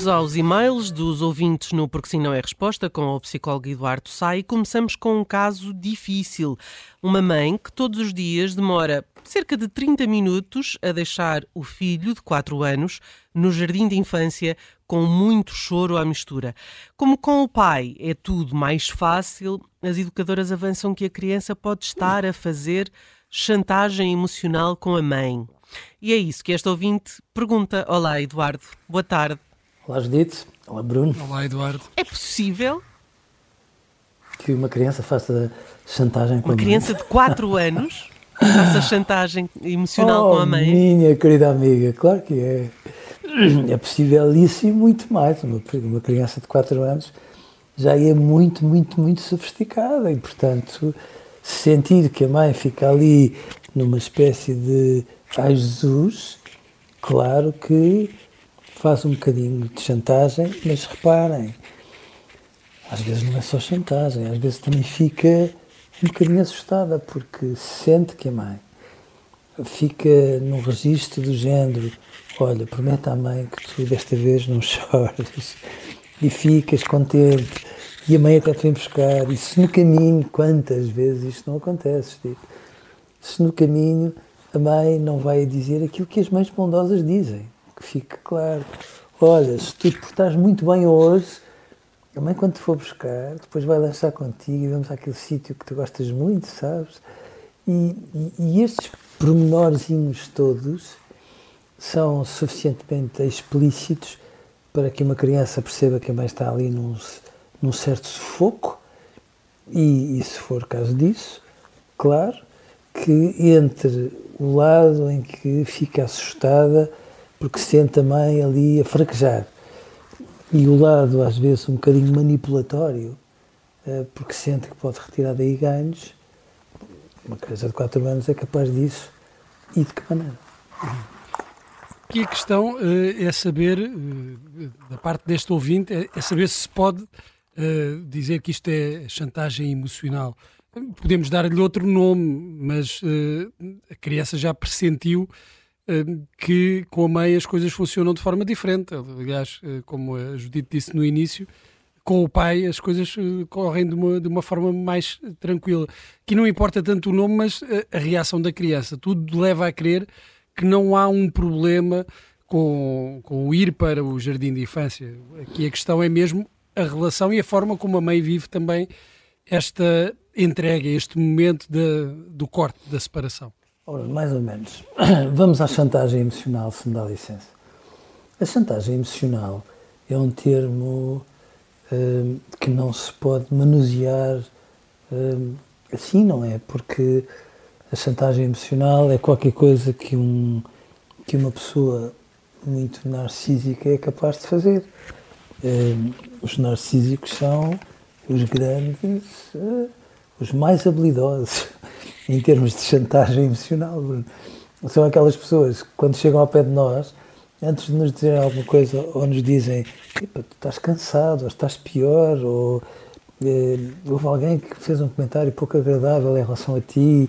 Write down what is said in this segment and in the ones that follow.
Voltamos aos e-mails dos ouvintes no Porque Sim Não é Resposta com o psicólogo Eduardo Sá e começamos com um caso difícil. Uma mãe que todos os dias demora cerca de 30 minutos a deixar o filho de 4 anos no jardim de infância com muito choro à mistura. Como com o pai é tudo mais fácil, as educadoras avançam que a criança pode estar a fazer chantagem emocional com a mãe. E é isso que esta ouvinte pergunta. Olá, Eduardo. Boa tarde. Olá, Judite. Olá, Bruno. Olá, Eduardo. É possível que uma criança faça chantagem com uma a mãe? criança de 4 anos faça chantagem emocional oh, com a mãe? minha querida amiga, claro que é. É possível isso e muito mais. Uma, uma criança de 4 anos já é muito, muito, muito sofisticada e, portanto, sentir que a mãe fica ali numa espécie de ai Jesus, claro que faz um bocadinho de chantagem, mas reparem, às vezes não é só chantagem, às vezes também fica um bocadinho assustada, porque sente que a mãe fica num registro do género: olha, promete à mãe que tu desta vez não chores e ficas contente. E a mãe até te vem buscar. E se no caminho, quantas vezes isto não acontece, Steve? Se no caminho a mãe não vai dizer aquilo que as mães bondosas dizem que fique claro. Olha, se tu te portares muito bem hoje, a mãe quando te for buscar, depois vai lançar contigo e vamos àquele sítio que tu gostas muito, sabes? E, e, e estes pormenorzinhos todos são suficientemente explícitos para que uma criança perceba que a mãe está ali num, num certo sufoco e, e, se for caso disso, claro, que entre o lado em que fica assustada porque sente a mãe ali a fraquejar. E o lado, às vezes, um bocadinho manipulatório, eh, porque sente que pode retirar daí ganhos. Uma criança de 4 anos é capaz disso. E de que maneira? E a questão uh, é saber, uh, da parte deste ouvinte, é, é saber se pode dizer que isto é chantagem emocional. Podemos dar-lhe outro nome, mas a criança já pressentiu que com a mãe as coisas funcionam de forma diferente. Aliás, eh, como a Judite disse no início, com o pai as coisas eh, correm de uma, de uma forma mais tranquila. Que não importa tanto o nome, mas a, eh, a reação da criança. Tudo leva a crer que não há um problema com, com o ir para o jardim de infância. Aqui a questão é mesmo a relação e a forma como a mãe vive também esta entrega, este momento de, do corte, da separação. Ora, mais ou menos. Vamos à chantagem emocional, se me dá licença. A chantagem emocional é um termo hum, que não se pode manusear hum, assim, não é? Porque a chantagem emocional é qualquer coisa que, um, que uma pessoa muito narcísica é capaz de fazer. Hum, os narcísicos são os grandes, os mais habilidosos em termos de chantagem emocional. São aquelas pessoas que, quando chegam ao pé de nós, antes de nos dizerem alguma coisa, ou nos dizem, tu estás cansado, ou estás pior, ou eh, houve alguém que fez um comentário pouco agradável em relação a ti,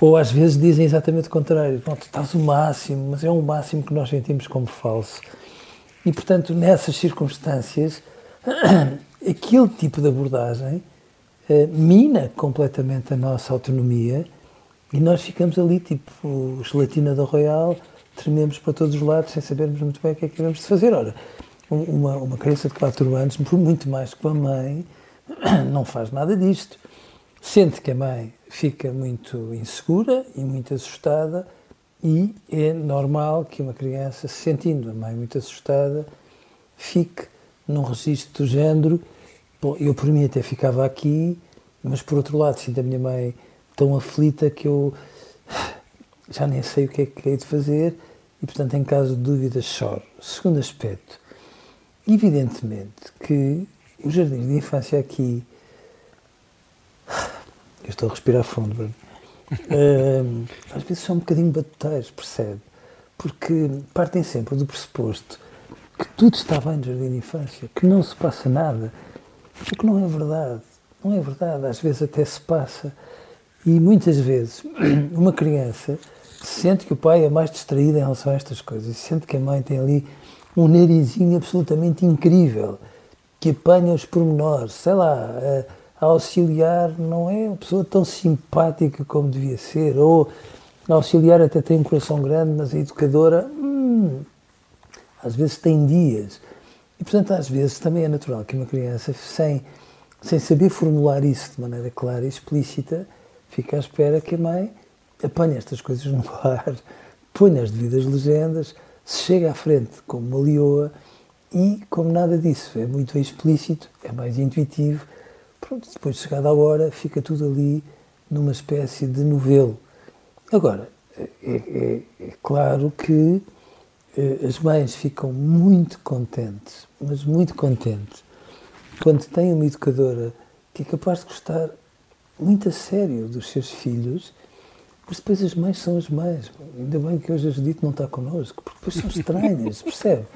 ou às vezes dizem exatamente o contrário, tu estás o máximo, mas é um máximo que nós sentimos como falso. E, portanto, nessas circunstâncias, aquele tipo de abordagem mina completamente a nossa autonomia e nós ficamos ali, tipo, gelatina da Royal, trememos para todos os lados sem sabermos muito bem o que é que devemos de fazer. Ora, uma, uma criança de 4 anos, por muito mais que a mãe, não faz nada disto. Sente que a mãe fica muito insegura e muito assustada e é normal que uma criança, sentindo a mãe muito assustada, fique num registro do género. Bom, eu por mim até ficava aqui, mas por outro lado sinto a minha mãe tão aflita que eu já nem sei o que é que hei de fazer e, portanto, em caso de dúvidas, choro. Segundo aspecto, evidentemente que os jardins de infância aqui. Eu estou a respirar fundo, Bruno. Uh, às vezes são um bocadinho batuteiros, percebe? Porque partem sempre do pressuposto que tudo está bem no jardim de infância, que não se passa nada. O que não é verdade. Não é verdade. Às vezes até se passa. E muitas vezes uma criança sente que o pai é mais distraído em relação a estas coisas, sente que a mãe tem ali um narizinho absolutamente incrível, que apanha os pormenores, sei lá, a, a auxiliar não é uma pessoa tão simpática como devia ser, ou a auxiliar até tem um coração grande, mas a educadora, hum, às vezes tem dias. E, portanto, às vezes também é natural que uma criança, sem, sem saber formular isso de maneira clara e explícita, fique à espera que a mãe apanha estas coisas no ar, põe as devidas legendas, se chega à frente como uma leoa e, como nada disso é muito explícito, é mais intuitivo, pronto, depois de chegada a hora, fica tudo ali numa espécie de novelo. Agora, é, é, é claro que as mães ficam muito contentes, mas muito contentes, quando têm uma educadora que é capaz de gostar muito a sério dos seus filhos mas depois as mães são as mães. Ainda bem que hoje a Judite não está connosco, porque depois são estranhas, percebe?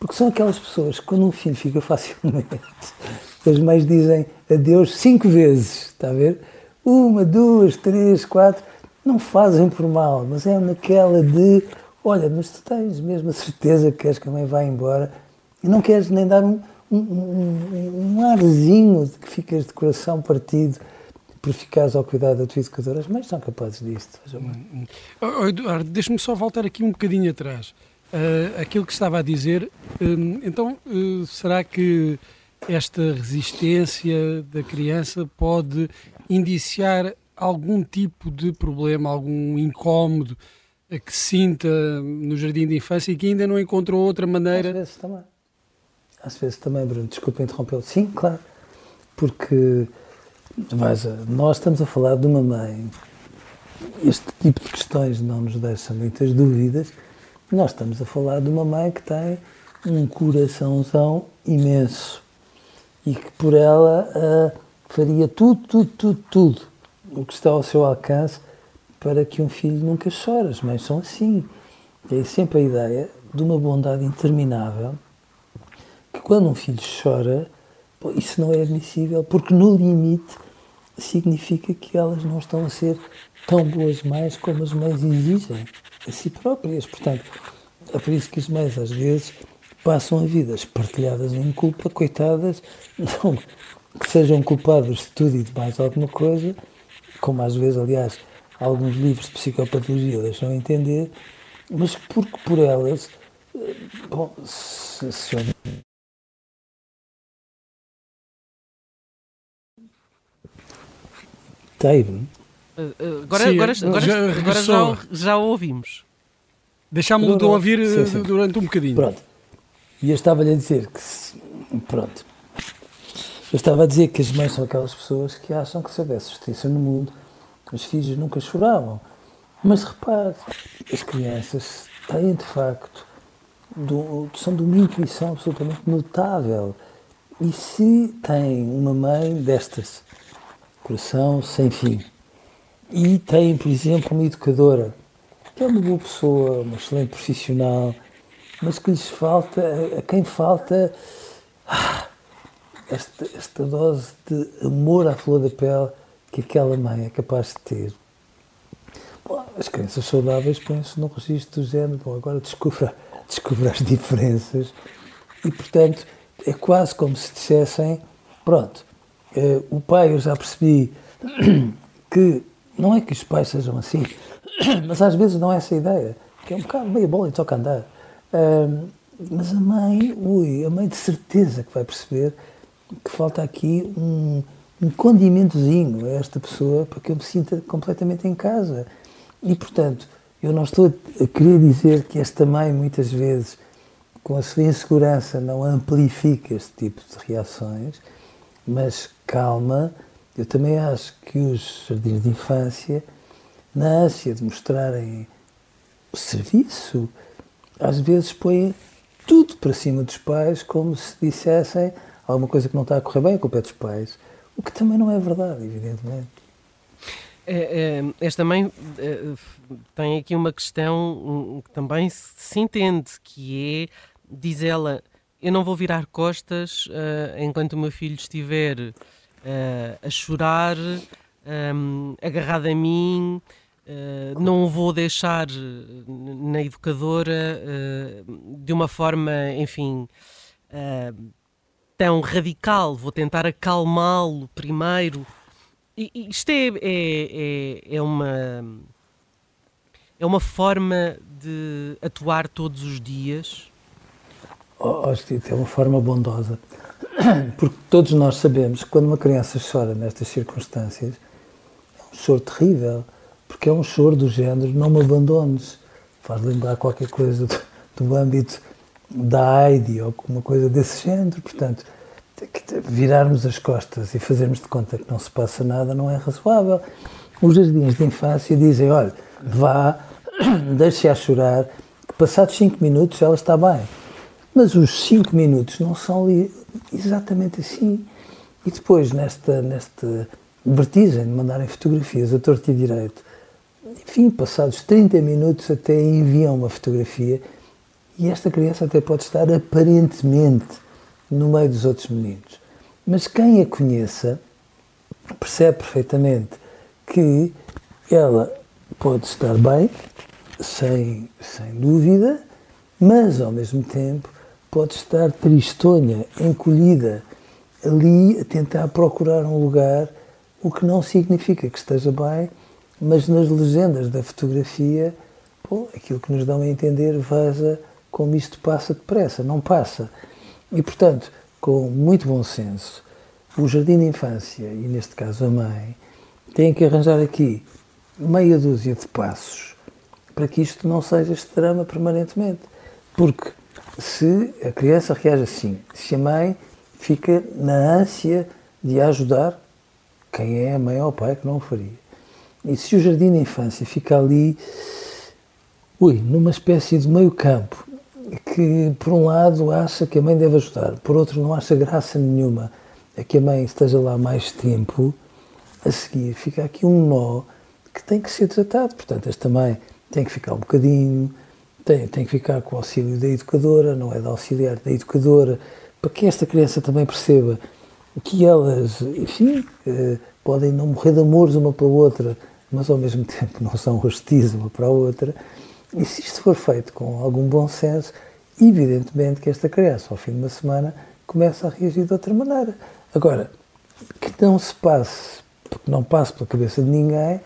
Porque são aquelas pessoas que quando um filho fica facilmente, as mães dizem adeus cinco vezes, está a ver? Uma, duas, três, quatro, não fazem por mal, mas é naquela de, olha, mas tu tens mesmo a certeza que queres que a mãe vá embora e não queres nem dar um, um, um, um arzinho de que ficas de coração partido por ficares ao cuidado da tua educadora, as mães são capazes disto. Hum, oh, Eduardo, deixa-me só voltar aqui um bocadinho atrás. Uh, aquilo que estava a dizer, uh, então, uh, será que esta resistência da criança pode indiciar algum tipo de problema, algum incómodo que sinta no jardim de infância e que ainda não encontrou outra maneira? Às vezes também. Às vezes também, Bruno, desculpa interrompê-lo. Sim, claro. Porque mas nós estamos a falar de uma mãe. Este tipo de questões não nos deixa muitas dúvidas. Nós estamos a falar de uma mãe que tem um coraçãozão imenso e que por ela uh, faria tudo, tudo, tudo, tudo o que está ao seu alcance para que um filho nunca chore. As mães são assim. E é sempre a ideia de uma bondade interminável que quando um filho chora, isso não é admissível, porque no limite significa que elas não estão a ser tão boas mães como as mães exigem a si próprias. Portanto, é por isso que as mães às vezes passam a vida espartilhadas em culpa, coitadas, não que sejam culpadas de tudo e de mais alguma coisa, como às vezes, aliás, alguns livros de psicopatologia deixam entender, mas porque por elas, eh, bom, se, se Teve. Uh, uh, agora, Sim, agora, agora, já, agora já, já o ouvimos. Deixámos-lo de ouvir sim, sim. durante um bocadinho. Pronto. E eu estava-lhe a dizer que. Pronto. Eu estava a dizer que as mães são aquelas pessoas que acham que se houvesse justiça no mundo, os filhos nunca choravam. Mas repare, as crianças têm de facto, do, são de uma intuição absolutamente notável. E se têm uma mãe destas, coração sem fim. E tem, por exemplo, uma educadora, que é uma boa pessoa, uma excelente profissional, mas que lhes falta, a quem falta ah, esta, esta dose de amor à flor da pele que aquela mãe é capaz de ter. Bom, as crianças saudáveis põem-se num registro do género, bom, agora descubra, descubra as diferenças e, portanto, é quase como se dissessem, pronto, Uh, o pai, eu já percebi que não é que os pais sejam assim, mas às vezes não é essa a ideia, que é um bocado meia bola e toca andar. Mas a mãe, ui, a mãe de certeza que vai perceber que falta aqui um, um condimentozinho a esta pessoa para que eu me sinta completamente em casa. E, portanto, eu não estou a querer dizer que esta mãe, muitas vezes, com a sua insegurança, não amplifica este tipo de reações, mas calma, eu também acho que os jardins de infância, na ânsia de mostrarem o serviço, às vezes põem tudo para cima dos pais, como se dissessem alguma coisa que não está a correr bem, a culpa é dos pais. O que também não é verdade, evidentemente. É, é, esta mãe é, tem aqui uma questão que também se entende, que é, diz ela, eu não vou virar costas uh, enquanto o meu filho estiver uh, a chorar, um, agarrado a mim, uh, não o vou deixar na educadora de uma forma, enfim, tão radical, vou tentar acalmá-lo primeiro isto é, é, é, é, uma é uma forma de atuar todos os dias? Oh, é uma forma bondosa. Porque todos nós sabemos que quando uma criança chora nestas circunstâncias, é um choro terrível. Porque é um choro do género não me abandones. Faz lembrar qualquer coisa do, do âmbito da AIDS ou alguma coisa desse género. Portanto, virarmos as costas e fazermos de conta que não se passa nada não é razoável. Os jardins de infância dizem, olha, vá, deixe-a chorar, que passados 5 minutos ela está bem. Mas os 5 minutos não são exatamente assim. E depois, nesta, nesta vertigem de mandarem fotografias a torto e direito, enfim, passados 30 minutos até enviam uma fotografia e esta criança até pode estar aparentemente no meio dos outros meninos. Mas quem a conheça percebe perfeitamente que ela pode estar bem, sem, sem dúvida, mas ao mesmo tempo pode estar tristonha, encolhida, ali a tentar procurar um lugar, o que não significa que esteja bem, mas nas legendas da fotografia, pô, aquilo que nos dão a entender vaza como isto passa depressa, não passa. E, portanto, com muito bom senso, o jardim de infância, e neste caso a mãe, tem que arranjar aqui meia dúzia de passos para que isto não seja este drama permanentemente. Porque se a criança reage assim, se a mãe fica na ânsia de ajudar, quem é a mãe ou o pai que não o faria? E se o jardim de infância fica ali, ui, numa espécie de meio campo, que, por um lado, acha que a mãe deve ajudar, por outro, não acha graça nenhuma a que a mãe esteja lá mais tempo, a seguir fica aqui um nó que tem que ser desatado. Portanto, esta mãe tem que ficar um bocadinho, tem, tem que ficar com o auxílio da educadora, não é da auxiliar, da educadora, para que esta criança também perceba que elas, enfim, eh, podem não morrer de amores uma pela outra, mas ao mesmo tempo não são hostis uma para a outra. E se isto for feito com algum bom senso, evidentemente que esta criança, ao fim de uma semana, começa a reagir de outra maneira. Agora, que não se passe, porque não passe pela cabeça de ninguém,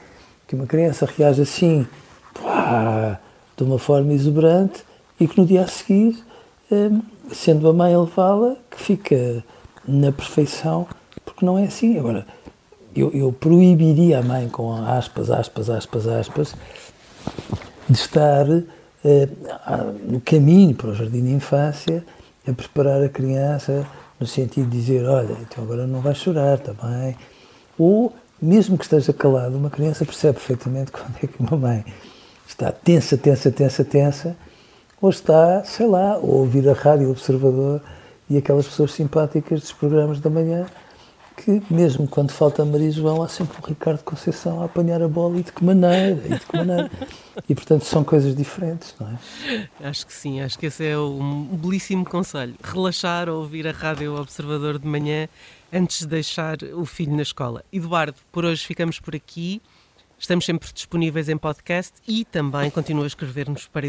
que uma criança reage assim, pá, de uma forma exuberante, e que no dia a seguir, hum, sendo a mãe a levá-la, que fica na perfeição, porque não é assim. Agora, eu, eu proibiria a mãe, com aspas, aspas, aspas, aspas, de estar eh, no caminho para o jardim de infância a preparar a criança no sentido de dizer, olha, então agora não vais chorar, bem? Ou, mesmo que esteja calado, uma criança percebe perfeitamente quando é que uma mãe está tensa, tensa, tensa, tensa, ou está, sei lá, a ouvir a rádio observador e aquelas pessoas simpáticas dos programas da manhã que mesmo quando falta Maria João há sempre o Ricardo Conceição a apanhar a bola e de que maneira, e de que maneira. E portanto são coisas diferentes, não é? Acho que sim, acho que esse é um belíssimo conselho. Relaxar ou ouvir a rádio Observador de manhã antes de deixar o filho na escola. Eduardo, por hoje ficamos por aqui. Estamos sempre disponíveis em podcast e também continua a escrever-nos para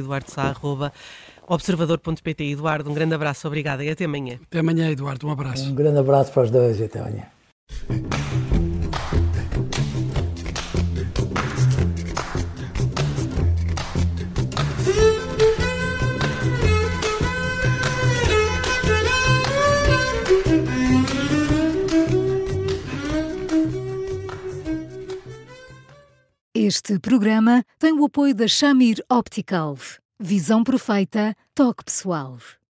observador.pt. Eduardo, um grande abraço, obrigada e até amanhã. Até amanhã, Eduardo, um abraço. Um grande abraço para os dois e até amanhã. Este programa tem o apoio da Shamir Optical. Visão perfeita, toque pessoal.